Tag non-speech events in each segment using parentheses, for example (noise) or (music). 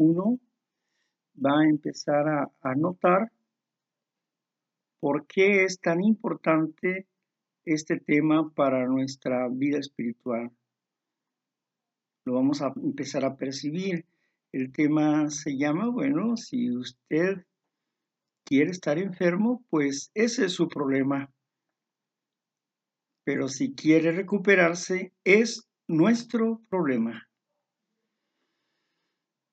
uno va a empezar a, notar por qué es tan importante este tema para nuestra vida espiritual. Lo vamos a empezar a percibir. El tema se llama, bueno, si usted quiere estar enfermo, pues ese es su problema. Pero si quiere recuperarse, es nuestro problema.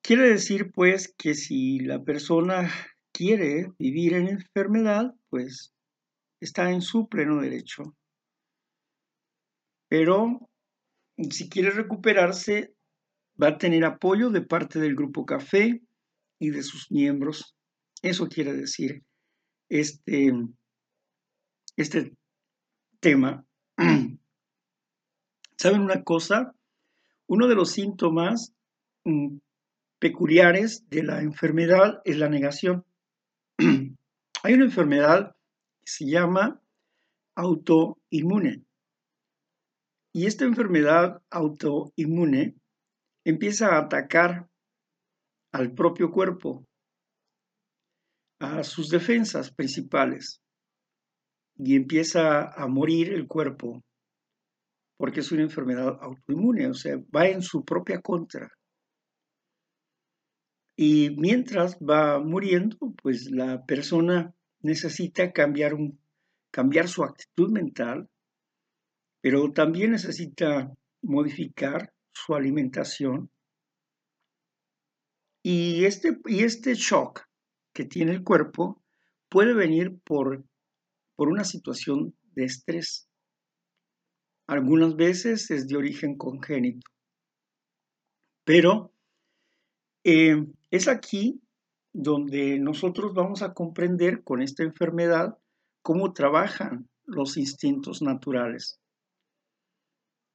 Quiere decir, pues, que si la persona quiere vivir en enfermedad, pues está en su pleno derecho. Pero si quiere recuperarse, va a tener apoyo de parte del grupo Café y de sus miembros. Eso quiere decir este, este tema. (clears throat) ¿Saben una cosa? Uno de los síntomas mm, peculiares de la enfermedad es la negación. (clears throat) Hay una enfermedad que se llama autoinmune. Y esta enfermedad autoinmune empieza a atacar al propio cuerpo, a sus defensas principales, y empieza a morir el cuerpo, porque es una enfermedad autoinmune, o sea, va en su propia contra. Y mientras va muriendo, pues la persona necesita cambiar, un, cambiar su actitud mental, pero también necesita modificar su alimentación. Y este, y este shock que tiene el cuerpo puede venir por, por una situación de estrés. Algunas veces es de origen congénito. Pero eh, es aquí donde nosotros vamos a comprender con esta enfermedad cómo trabajan los instintos naturales.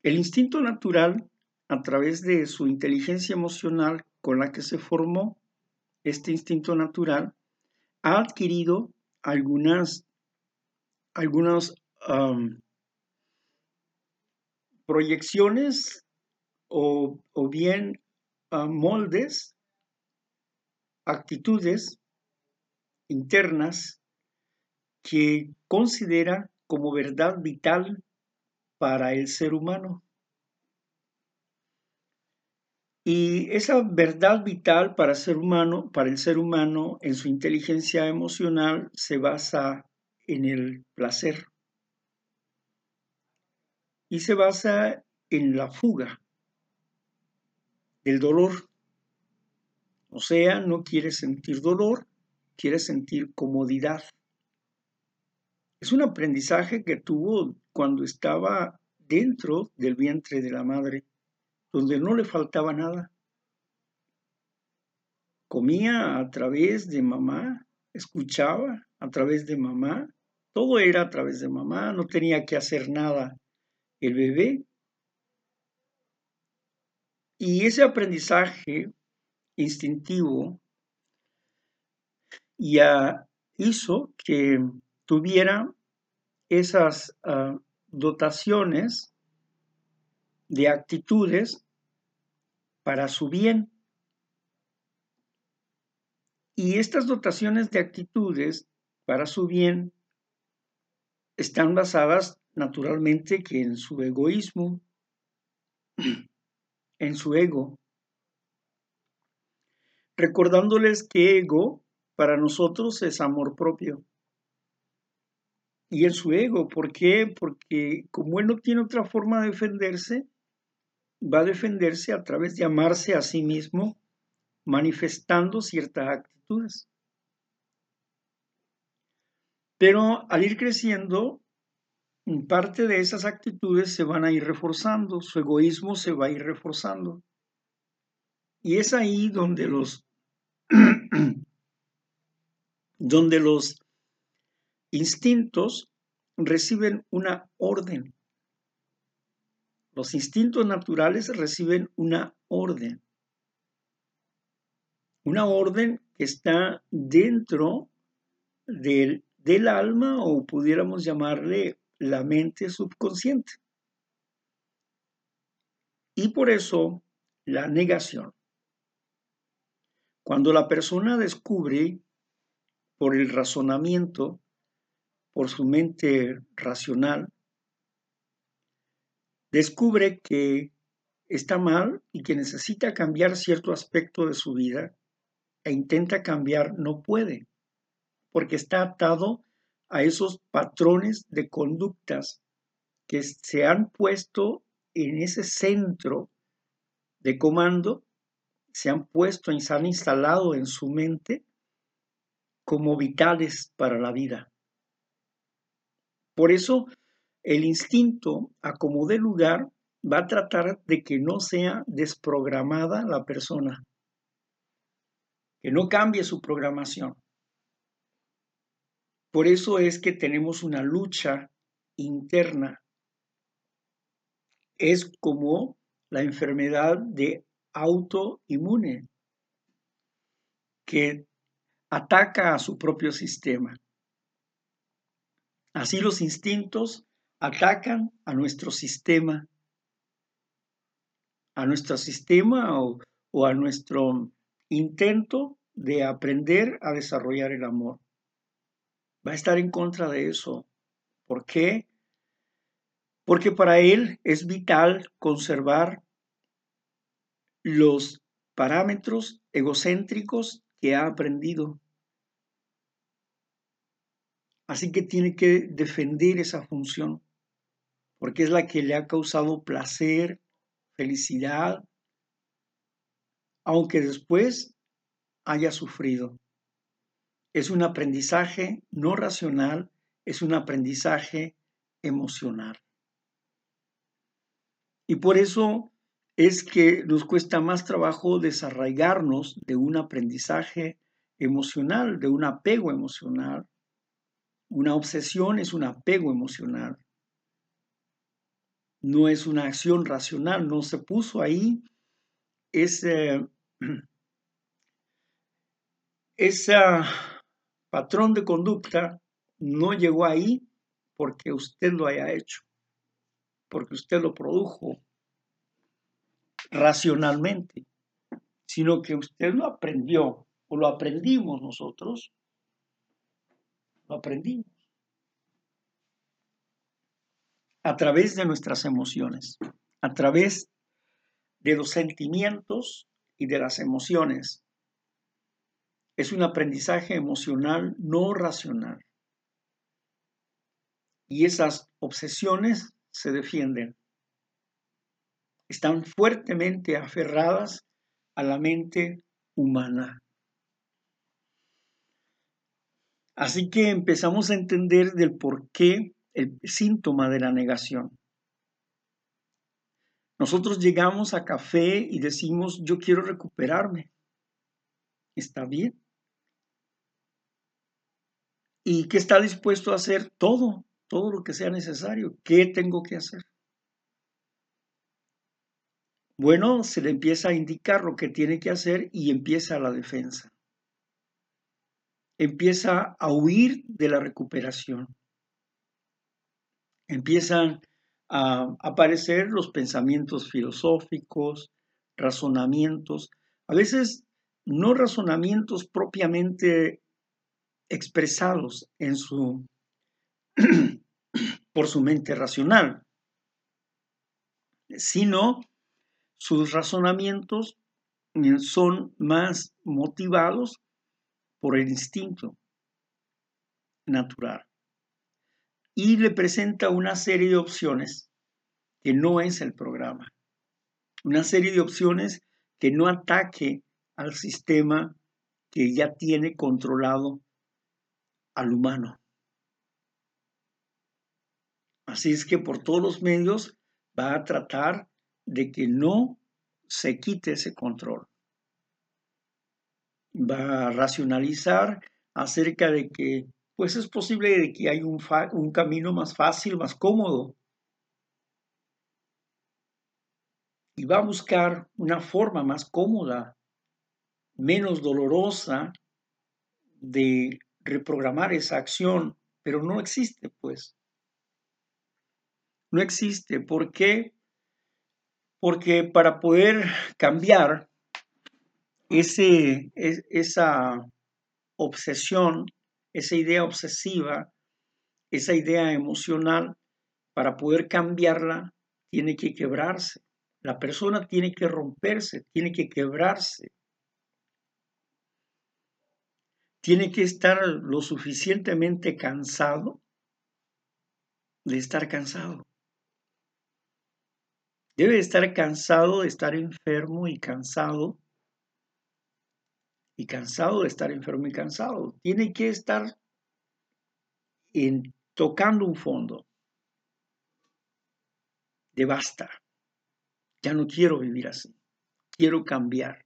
El instinto natural, a través de su inteligencia emocional con la que se formó, este instinto natural, ha adquirido algunas, algunas proyecciones o, bien moldes actitudes internas que considera como verdad vital para el ser humano. Y esa verdad vital para, ser humano, para el ser humano en su inteligencia emocional se basa en el placer y se basa en la fuga del dolor. O sea, no quiere sentir dolor, quiere sentir comodidad. Es un aprendizaje que tuvo cuando estaba dentro del vientre de la madre, donde no le faltaba nada. Comía a través de mamá, escuchaba a través de mamá, todo era a través de mamá, no tenía que hacer nada el bebé. Y ese aprendizaje instintivo ya hizo que tuviera esas ah, dotaciones de actitudes para su bien. Y estas dotaciones de actitudes para su bien están basadas naturalmente que en su egoísmo, (clears throat) en su ego, recordándoles que ego para nosotros es amor propio. Y en su ego, ¿por qué? Porque como él no tiene otra forma de defenderse, va a defenderse a través de amarse a sí mismo, manifestando ciertas actitudes. Pero al ir creciendo, parte de esas actitudes se van a ir reforzando, su egoísmo se va a ir reforzando. Y es ahí donde los (clears throat) donde los instintos reciben una orden. Los instintos naturales reciben una orden. Una orden que está dentro del, del alma o pudiéramos llamarle la mente subconsciente. Y por eso la negación. Cuando la persona descubre por el razonamiento, por su mente racional, descubre que está mal y que necesita cambiar cierto aspecto de su vida e intenta cambiar, no puede, porque está atado a esos patrones de conductas que se han puesto en ese centro de comando, se han puesto y se han instalado en su mente como vitales para la vida. Por eso el instinto, a como de lugar, va a tratar de que no sea desprogramada la persona, que no cambie su programación. Por eso es que tenemos una lucha interna. Es como la enfermedad de autoinmune, que ataca a su propio sistema. Así los instintos atacan a nuestro sistema, a nuestro sistema o, o a nuestro intento de aprender a desarrollar el amor va a estar en contra de eso. ¿Por qué? Porque para él es vital conservar los parámetros egocéntricos que ha aprendido. Así que tiene que defender esa función, porque es la que le ha causado placer, felicidad, aunque después haya sufrido. Es un aprendizaje no racional, es un aprendizaje emocional. Y por eso es que nos cuesta más trabajo desarraigarnos de un aprendizaje emocional, de un apego emocional. Una obsesión es un apego emocional. No es una acción racional, no se puso ahí ese, (clears throat) esa patrón de conducta no llegó ahí porque usted lo haya hecho, porque usted lo produjo racionalmente, sino que usted lo aprendió o lo aprendimos nosotros, lo aprendimos a través de nuestras emociones, a través de los sentimientos y de las emociones es un aprendizaje emocional no racional. Y esas obsesiones se defienden. Están fuertemente aferradas a la mente humana. Así que empezamos a entender del por qué el síntoma de la negación. Nosotros llegamos a café y decimos, yo quiero recuperarme. Está bien y que está dispuesto a hacer todo, todo lo que sea necesario. ¿Qué tengo que hacer? Bueno, se le empieza a indicar lo que tiene que hacer y empieza la defensa. Empieza a huir de la recuperación. Empiezan a aparecer los pensamientos filosóficos, razonamientos, a veces no razonamientos propiamente expresados en su, (clears throat) por su mente racional, sino sus razonamientos son más motivados por el instinto natural y le presenta una serie de opciones que no es el programa, una serie de opciones que no ataque al sistema que ya tiene controlado al humano. Así es que por todos los medios va a tratar de que no se quite ese control. Va a racionalizar acerca de que pues es posible de que hay un, un camino más fácil, más cómodo. Y va a buscar una forma más cómoda, menos dolorosa de reprogramar esa acción, pero no existe, pues. No existe. ¿Por qué? Porque para poder cambiar ese, esa obsesión, esa idea obsesiva, esa idea emocional, para poder cambiarla, tiene que quebrarse. La persona tiene que romperse, tiene que quebrarse. Tiene que estar lo suficientemente cansado de estar cansado. Debe estar cansado de estar enfermo y cansado. Y cansado de estar enfermo y cansado. Tiene que estar en, tocando un fondo de basta. Ya no quiero vivir así. Quiero cambiar.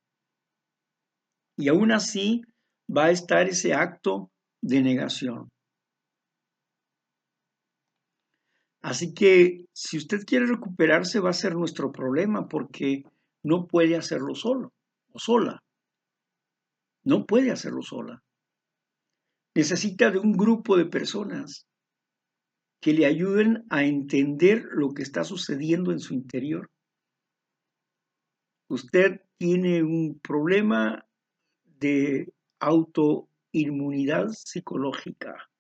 Y aún así va a estar ese acto de negación. Así que si usted quiere recuperarse va a ser nuestro problema porque no puede hacerlo solo o sola. No puede hacerlo sola. Necesita de un grupo de personas que le ayuden a entender lo que está sucediendo en su interior. Usted tiene un problema de autoinmunidad psicológica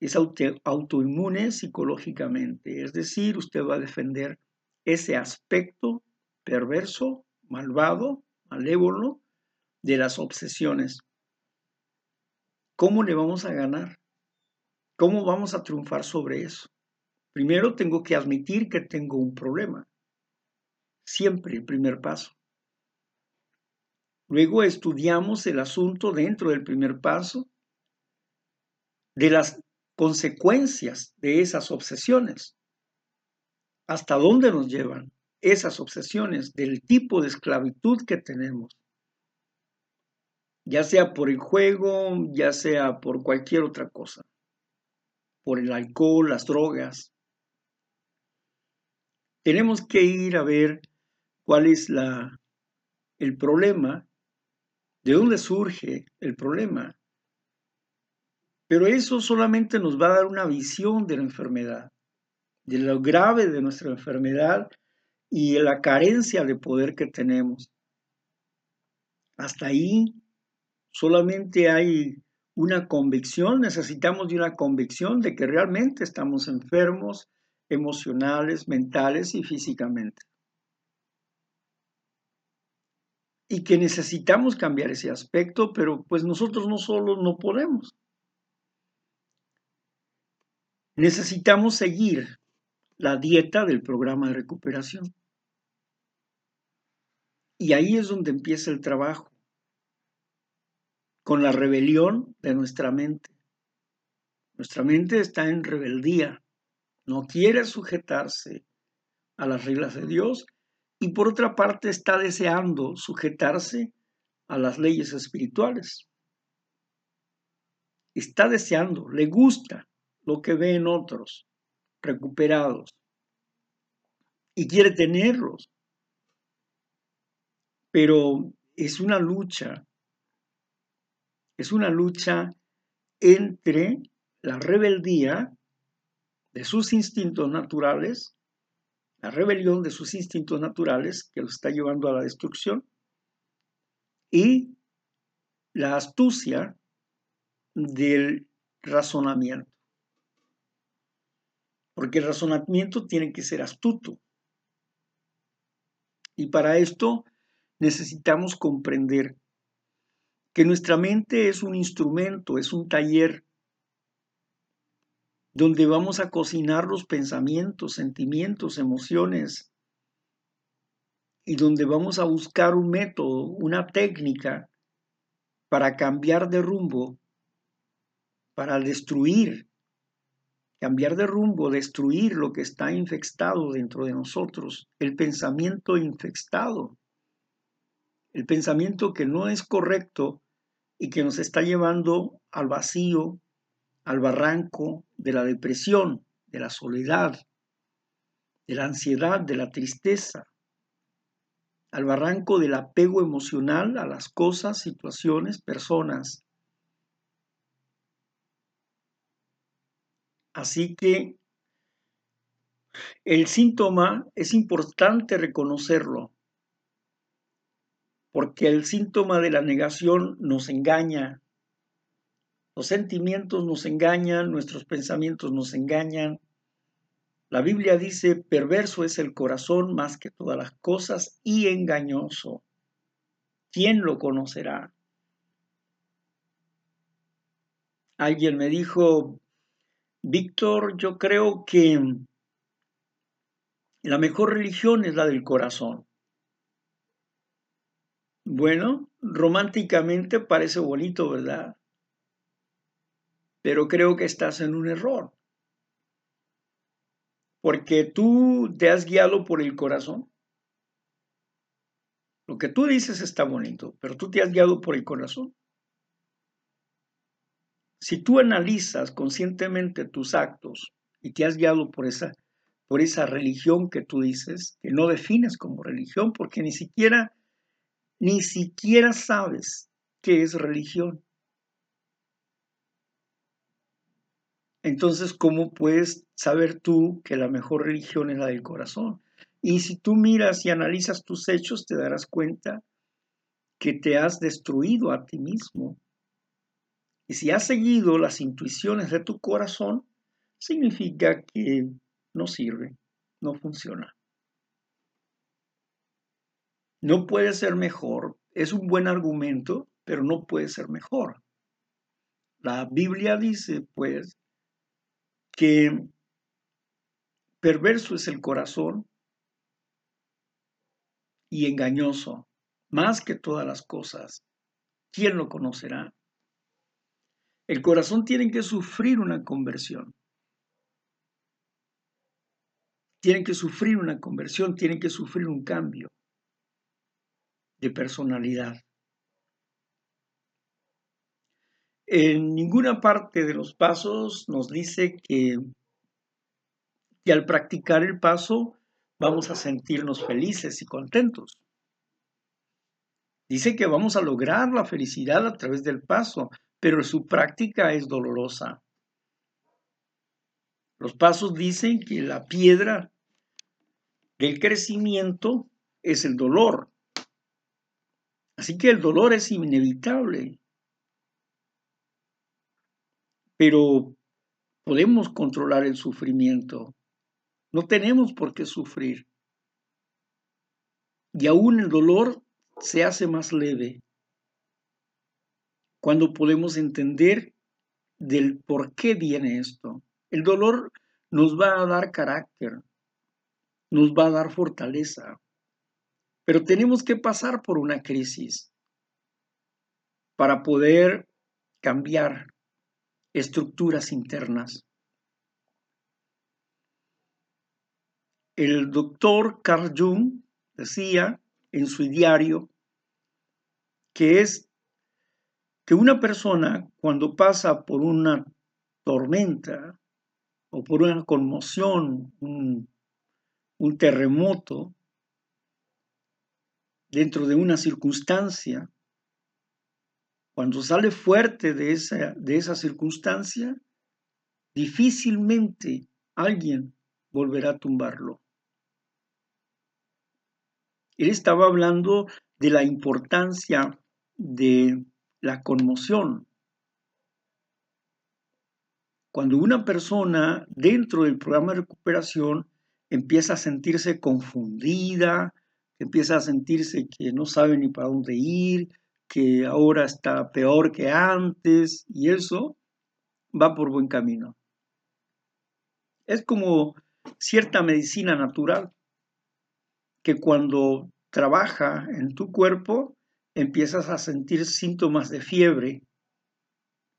es autoinmune psicológicamente, es decir, usted va a defender ese aspecto perverso, malvado, malévolo de las obsesiones. ¿Cómo le vamos a ganar? ¿Cómo vamos a triunfar sobre eso? Primero tengo que admitir que tengo un problema. Siempre el primer paso. Luego estudiamos el asunto dentro del primer paso de las consecuencias de esas obsesiones. ¿Hasta dónde nos llevan esas obsesiones del tipo de esclavitud que tenemos? Ya sea por el juego, ya sea por cualquier otra cosa, por el alcohol, las drogas. Tenemos que ir a ver cuál es la, el problema, de dónde surge el problema pero eso solamente nos va a dar una visión de la enfermedad, de lo grave de nuestra enfermedad y de la carencia de poder que tenemos. Hasta ahí solamente hay una convicción, necesitamos de una convicción de que realmente estamos enfermos emocionales, mentales y físicamente. Y que necesitamos cambiar ese aspecto, pero pues nosotros no solo no podemos. Necesitamos seguir la dieta del programa de recuperación. Y ahí es donde empieza el trabajo, con la rebelión de nuestra mente. Nuestra mente está en rebeldía, no quiere sujetarse a las reglas de Dios y por otra parte está deseando sujetarse a las leyes espirituales. Está deseando, le gusta, lo que ve en otros recuperados y quiere tenerlos. Pero es una lucha, es una lucha entre la rebeldía de sus instintos naturales, la rebelión de sus instintos naturales que los está llevando a la destrucción, y la astucia del razonamiento porque el razonamiento tiene que ser astuto. Y para esto necesitamos comprender que nuestra mente es un instrumento, es un taller donde vamos a cocinar los pensamientos, sentimientos, emociones, y donde vamos a buscar un método, una técnica para cambiar de rumbo, para destruir cambiar de rumbo, destruir lo que está infectado dentro de nosotros, el pensamiento infectado, el pensamiento que no es correcto y que nos está llevando al vacío, al barranco de la depresión, de la soledad, de la ansiedad, de la tristeza, al barranco del apego emocional a las cosas, situaciones, personas, Así que el síntoma es importante reconocerlo, porque el síntoma de la negación nos engaña. Los sentimientos nos engañan, nuestros pensamientos nos engañan. La Biblia dice, perverso es el corazón más que todas las cosas y engañoso. ¿Quién lo conocerá? Alguien me dijo, Víctor, yo creo que la mejor religión es la del corazón. Bueno, románticamente parece bonito, ¿verdad? Pero creo que estás en un error. Porque tú te has guiado por el corazón. Lo que tú dices está bonito, pero tú te has guiado por el corazón. Si tú analizas conscientemente tus actos y te has guiado por esa, por esa religión que tú dices, que no defines como religión, porque ni siquiera, ni siquiera sabes qué es religión. Entonces, ¿cómo puedes saber tú que la mejor religión es la del corazón? Y si tú miras y analizas tus hechos, te darás cuenta que te has destruido a ti mismo y si has seguido las intuiciones de tu corazón, significa que no sirve, no funciona. No puede ser mejor, es un buen argumento, pero no puede ser mejor. La Biblia dice, pues, que perverso es el corazón y engañoso, más que todas las cosas. ¿Quién lo conocerá? El corazón tiene que sufrir una conversión. Tienen que sufrir una conversión, tienen que sufrir un cambio de personalidad. En ninguna parte de los pasos nos dice que, que al practicar el paso vamos a sentirnos felices y contentos. Dice que vamos a lograr la felicidad a través del paso, pero su práctica es dolorosa. Los pasos dicen que la piedra del crecimiento es el dolor. Así que el dolor es inevitable. Pero podemos controlar el sufrimiento. No tenemos por qué sufrir. Y aún el dolor se hace más leve cuando podemos entender del por qué viene esto. El dolor nos va a dar carácter, nos va a dar fortaleza, pero tenemos que pasar por una crisis para poder cambiar estructuras internas. El doctor Carl Jung decía en su diario que es que una persona cuando pasa por una tormenta o por una conmoción, un, terremoto, dentro de una circunstancia, cuando sale fuerte de esa, de esa circunstancia, difícilmente alguien volverá a tumbarlo. Él estaba hablando de la importancia de la conmoción. Cuando una persona dentro del programa de recuperación empieza a sentirse confundida, empieza a sentirse que no sabe ni para dónde ir, que ahora está peor que antes, y eso va por buen camino. Es como cierta medicina natural que cuando trabaja en tu cuerpo empiezas a sentir síntomas de fiebre,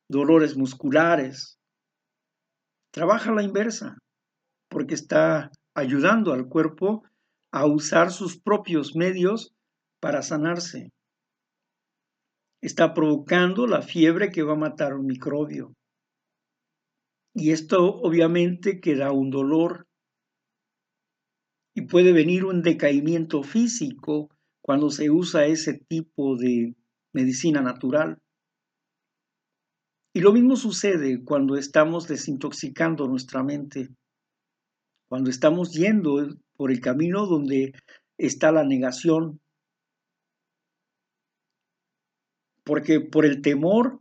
dolores musculares. Trabaja la inversa, porque está ayudando al cuerpo a usar sus propios medios para sanarse. Está provocando la fiebre que va a matar un microbio. Y esto obviamente queda un dolor. Y puede venir un decaimiento físico cuando se usa ese tipo de medicina natural. Y lo mismo sucede cuando estamos desintoxicando nuestra mente, cuando estamos yendo por el camino donde está la negación. Porque por el temor,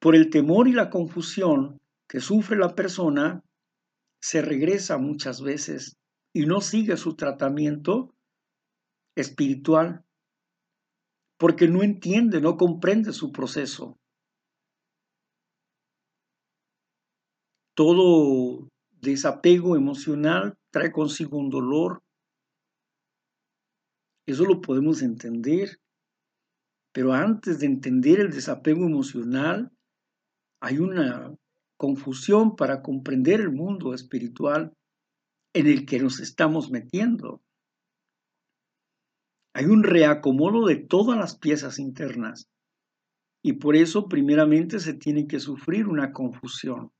por el temor y la confusión que sufre la persona, se regresa muchas veces y no sigue su tratamiento espiritual, porque no entiende, no comprende su proceso. Todo desapego emocional trae consigo un dolor. Eso lo podemos entender. Pero antes de entender el desapego emocional, hay una confusión para comprender el mundo espiritual en el que nos estamos metiendo. Hay un reacomodo de todas las piezas internas y por eso primeramente se tiene que sufrir una confusión.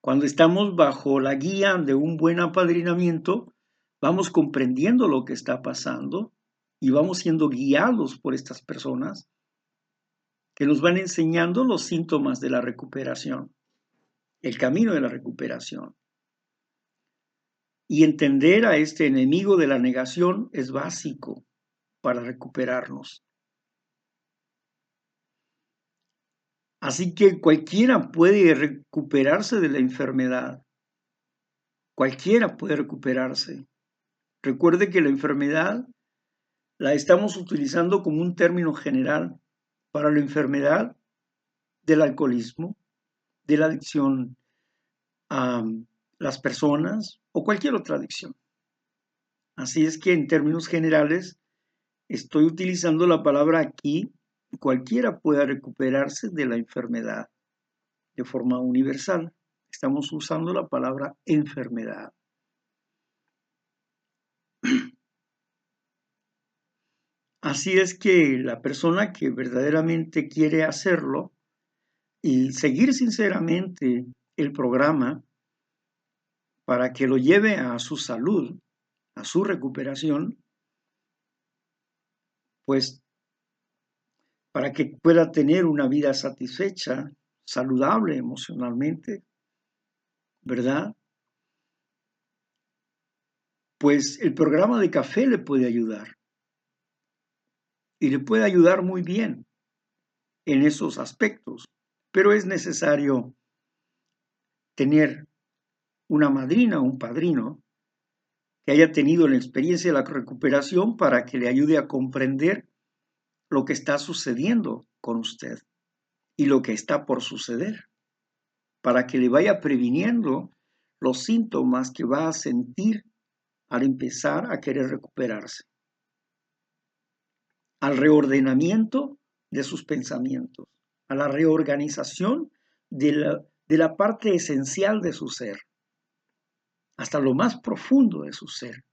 Cuando estamos bajo la guía de un buen apadrinamiento, vamos comprendiendo lo que está pasando y vamos siendo guiados por estas personas que nos van enseñando los síntomas de la recuperación, el camino de la recuperación. Y entender a este enemigo de la negación es básico para recuperarnos. Así que cualquiera puede recuperarse de la enfermedad. Cualquiera puede recuperarse. Recuerde que la enfermedad la estamos utilizando como un término general para la enfermedad del alcoholismo, de la adicción a las personas o cualquier otra adicción. Así es que en términos generales estoy utilizando la palabra aquí cualquiera pueda recuperarse de la enfermedad de forma universal. Estamos usando la palabra enfermedad. Así es que la persona que verdaderamente quiere hacerlo y seguir sinceramente el programa para que lo lleve a su salud, a su recuperación, pues para que pueda tener una vida satisfecha, saludable emocionalmente, ¿verdad? Pues el programa de café le puede ayudar. Y le puede ayudar muy bien en esos aspectos. Pero es necesario tener una madrina o un padrino que haya tenido la experiencia de la recuperación para que le ayude a comprender lo que está sucediendo con usted y lo que está por suceder, para que le vaya previniendo los síntomas que va a sentir al empezar a querer recuperarse, al reordenamiento de sus pensamientos, a la reorganización de la, de la parte esencial de su ser, hasta lo más profundo de su ser.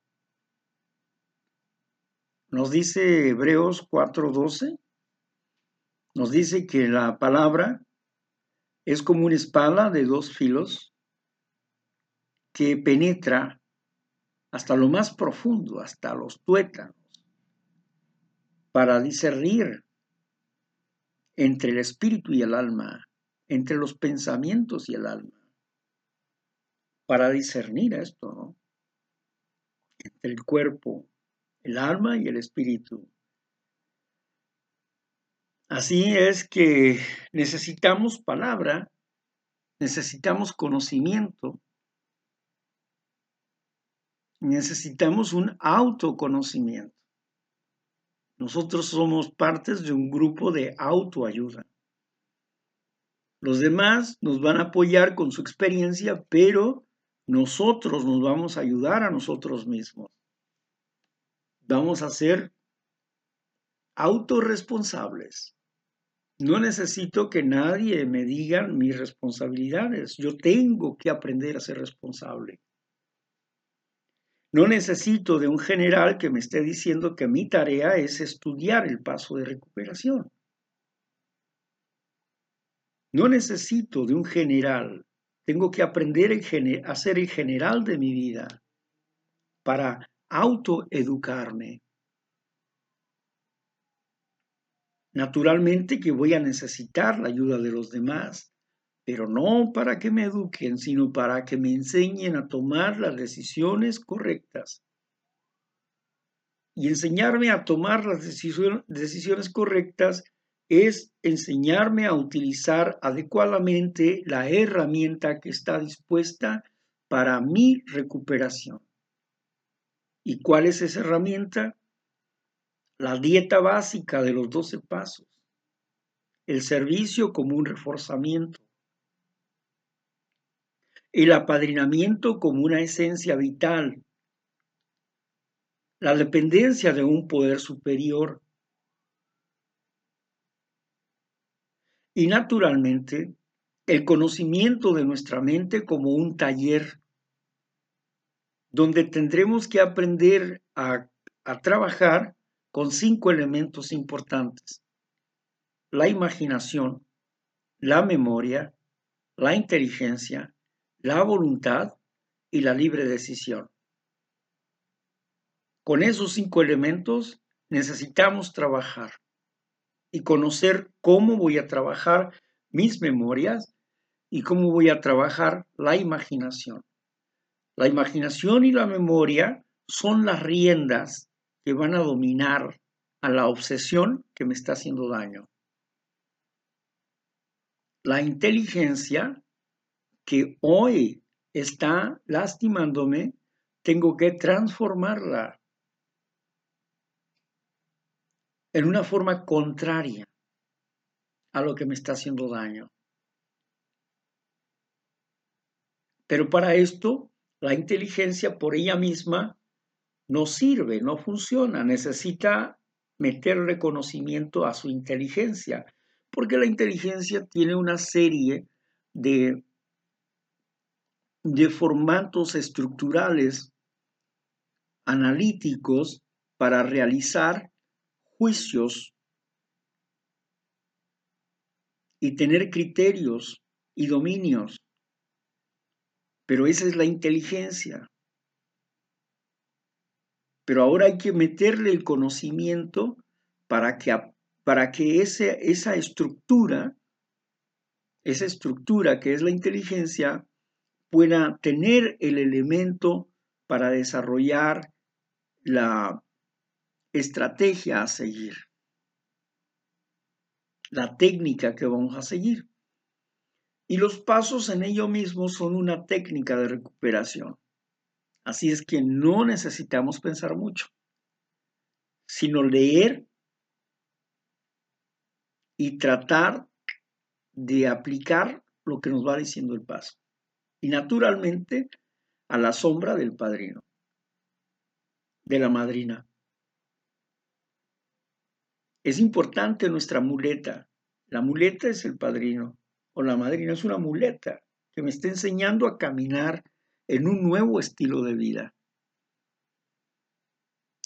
Nos dice Hebreos 4:12, nos dice que la palabra es como una espada de dos filos que penetra hasta lo más profundo, hasta los tuétanos, para discernir entre el espíritu y el alma, entre los pensamientos y el alma, para discernir esto, ¿no? Entre el cuerpo el alma y el espíritu. Así es que necesitamos palabra, necesitamos conocimiento, necesitamos un autoconocimiento. Nosotros somos partes de un grupo de autoayuda. Los demás nos van a apoyar con su experiencia, pero nosotros nos vamos a ayudar a nosotros mismos vamos a ser autorresponsables. No necesito que nadie me diga mis responsabilidades. Yo tengo que aprender a ser responsable. No necesito de un general que me esté diciendo que mi tarea es estudiar el paso de recuperación. No necesito de un general. Tengo que aprender a ser el general de mi vida para autoeducarme. Naturalmente que voy a necesitar la ayuda de los demás, pero no para que me eduquen, sino para que me enseñen a tomar las decisiones correctas. Y enseñarme a tomar las decisiones correctas es enseñarme a utilizar adecuadamente la herramienta que está dispuesta para mi recuperación. ¿Y cuál es esa herramienta? La dieta básica de los 12 pasos. El servicio como un reforzamiento. El apadrinamiento como una esencia vital. La dependencia de un poder superior. Y naturalmente, el conocimiento de nuestra mente como un taller donde tendremos que aprender a, trabajar con cinco elementos importantes. La imaginación, la memoria, la inteligencia, la voluntad y la libre decisión. Con esos cinco elementos necesitamos trabajar y conocer cómo voy a trabajar mis memorias y cómo voy a trabajar la imaginación. La imaginación y la memoria son las riendas que van a dominar a la obsesión que me está haciendo daño. La inteligencia que hoy está lastimándome, tengo que transformarla en una forma contraria a lo que me está haciendo daño. Pero para esto la inteligencia por ella misma no sirve, no funciona, necesita meter reconocimiento a su inteligencia, porque la inteligencia tiene una serie de, de formatos estructurales analíticos para realizar juicios y tener criterios y dominios. Pero esa es la inteligencia. Pero ahora hay que meterle el conocimiento para que, para que esa estructura, esa estructura que es la inteligencia, pueda tener el elemento para desarrollar la estrategia a seguir, la técnica que vamos a seguir. Y los pasos en ello mismo son una técnica de recuperación. Así es que no necesitamos pensar mucho, sino leer y tratar de aplicar lo que nos va diciendo el paso. Y naturalmente a la sombra del padrino, de la madrina. Es importante nuestra muleta. La muleta es el padrino o la madrina es una muleta que me está enseñando a caminar en un nuevo estilo de vida.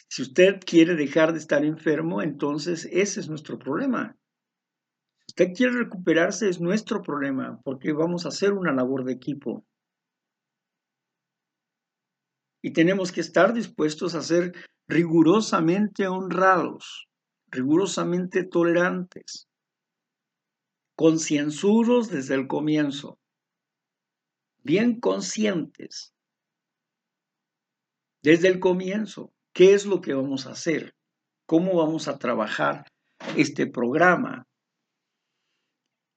Si usted quiere dejar de estar enfermo, entonces ese es nuestro problema. Si usted quiere recuperarse, es nuestro problema, porque vamos a hacer una labor de equipo. Y tenemos que estar dispuestos a ser rigurosamente honrados, rigurosamente tolerantes, concienzudos desde el comienzo, bien conscientes desde el comienzo, qué es lo que vamos a hacer, cómo vamos a trabajar este programa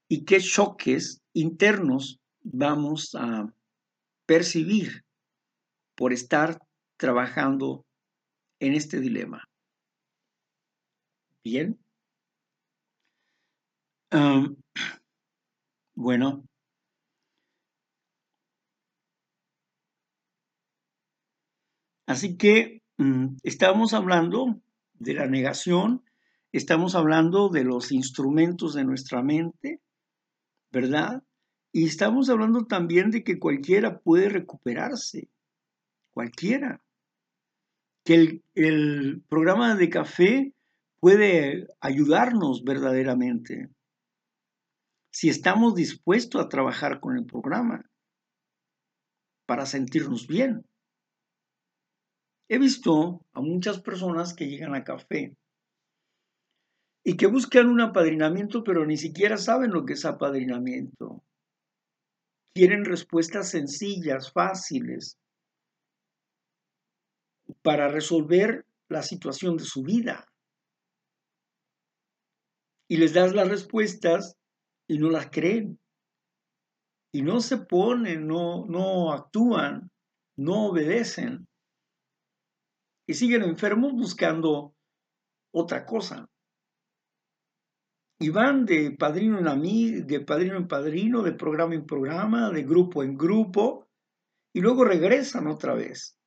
y qué choques internos vamos a percibir por estar trabajando en este dilema. Bien. bueno. Así que mm, estamos hablando de la negación, estamos hablando de los instrumentos de nuestra mente, ¿verdad? Y estamos hablando también de que cualquiera puede recuperarse, cualquiera. Que el, el programa de café puede ayudarnos verdaderamente si estamos dispuestos a trabajar con el programa para sentirnos bien. He visto a muchas personas que llegan a café y que buscan un apadrinamiento, pero ni siquiera saben lo que es apadrinamiento. Quieren respuestas sencillas, fáciles, para resolver la situación de su vida. Y les das las respuestas y no las creen. Y no se ponen, no, no actúan, no obedecen. Y siguen enfermos buscando otra cosa. Y van de padrino en amigo, de padrino en padrino, de programa en programa, de grupo en grupo, y luego regresan otra vez.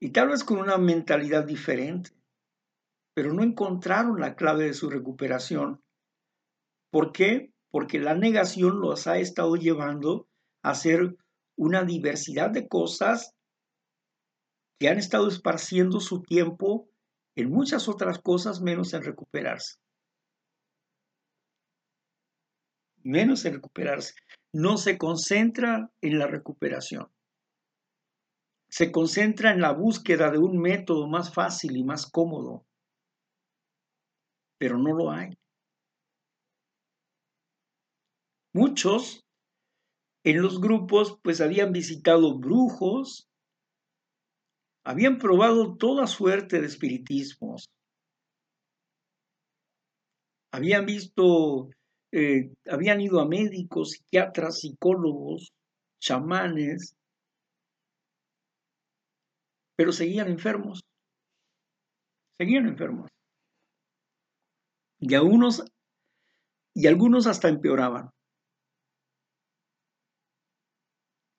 Y tal vez con una mentalidad diferente, pero no encontraron la clave de su recuperación. ¿Por qué? Porque la negación los ha estado llevando a hacer una diversidad de cosas que han estado esparciendo su tiempo en muchas otras cosas menos en recuperarse. Menos en recuperarse. No se concentra en la recuperación. Se concentra en la búsqueda de un método más fácil y más cómodo. Pero no lo hay. Muchos en los grupos pues habían visitado brujos, habían probado toda suerte de espiritismos. Habían visto, eh, habían ido a médicos, psiquiatras, psicólogos, chamanes, pero seguían enfermos. Seguían enfermos. Y algunos, y algunos hasta empeoraban.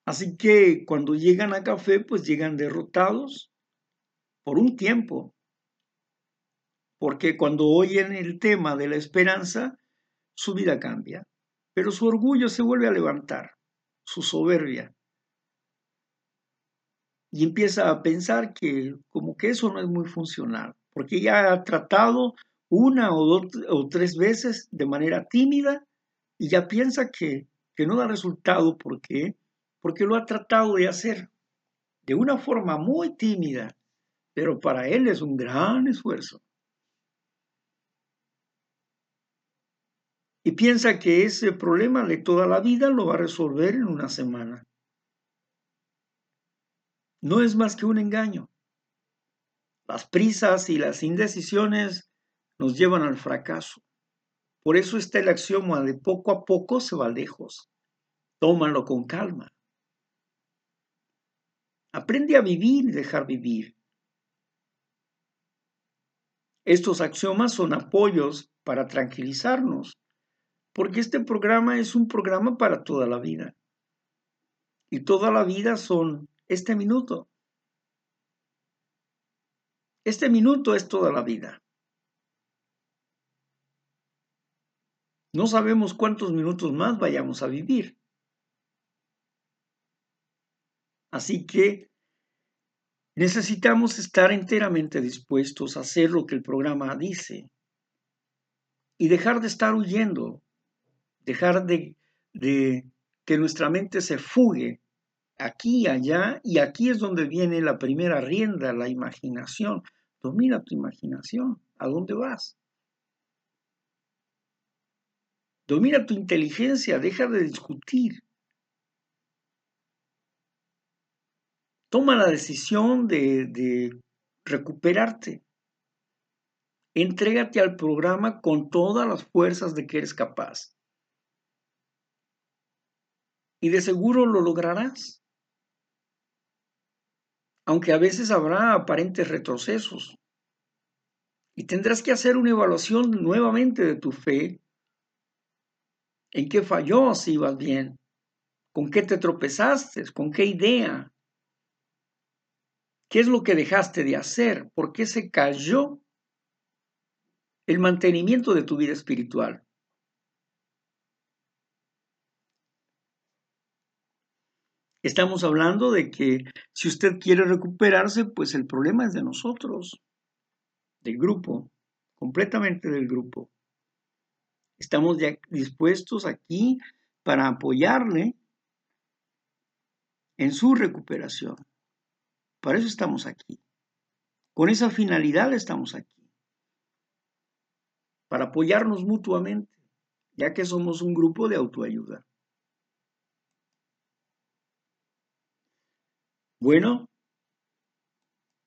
Así que cuando llegan a café, pues llegan derrotados por un tiempo. Porque cuando oyen el tema de la esperanza, su vida cambia. Pero su orgullo se vuelve a levantar, su soberbia. Y empieza a pensar que como que eso no es muy funcional, porque ya ha tratado una o, dos, o tres veces de manera tímida y ya piensa que, que no da resultado porque porque lo ha tratado de hacer de una forma muy tímida, pero para él es un gran esfuerzo. Y piensa que ese problema de toda la vida lo va a resolver en una semana. No es más que un engaño. Las prisas y las indecisiones nos llevan al fracaso. Por eso está el axioma de poco a poco se va lejos. Tómalo con calma. Aprende a vivir y dejar vivir. Estos axiomas son apoyos para tranquilizarnos, porque este programa es un programa para toda la vida. Y toda la vida son este minuto. Este minuto es toda la vida. No sabemos cuántos minutos más vayamos a vivir. Así que necesitamos estar enteramente dispuestos a hacer lo que el programa dice y dejar de estar huyendo, dejar de, que nuestra mente se fugue aquí y allá, y aquí es donde viene la primera rienda, la imaginación. Domina tu imaginación. ¿A dónde vas? Domina tu inteligencia, deja de discutir. Toma la decisión de, recuperarte. Entrégate al programa con todas las fuerzas de que eres capaz. Y de seguro lo lograrás. Aunque a veces habrá aparentes retrocesos. Y tendrás que hacer una evaluación nuevamente de tu fe. ¿En qué falló si ibas bien? ¿Con qué te tropezaste? ¿Con qué idea? ¿Qué es lo que dejaste de hacer? ¿Por qué se cayó el mantenimiento de tu vida espiritual? Estamos hablando de que si usted quiere recuperarse, pues el problema es de nosotros, del grupo, completamente del grupo. Estamos ya dispuestos aquí para apoyarle en su recuperación. Para eso estamos aquí. Con esa finalidad estamos aquí. Para apoyarnos mutuamente, ya que somos un grupo de autoayuda. Bueno,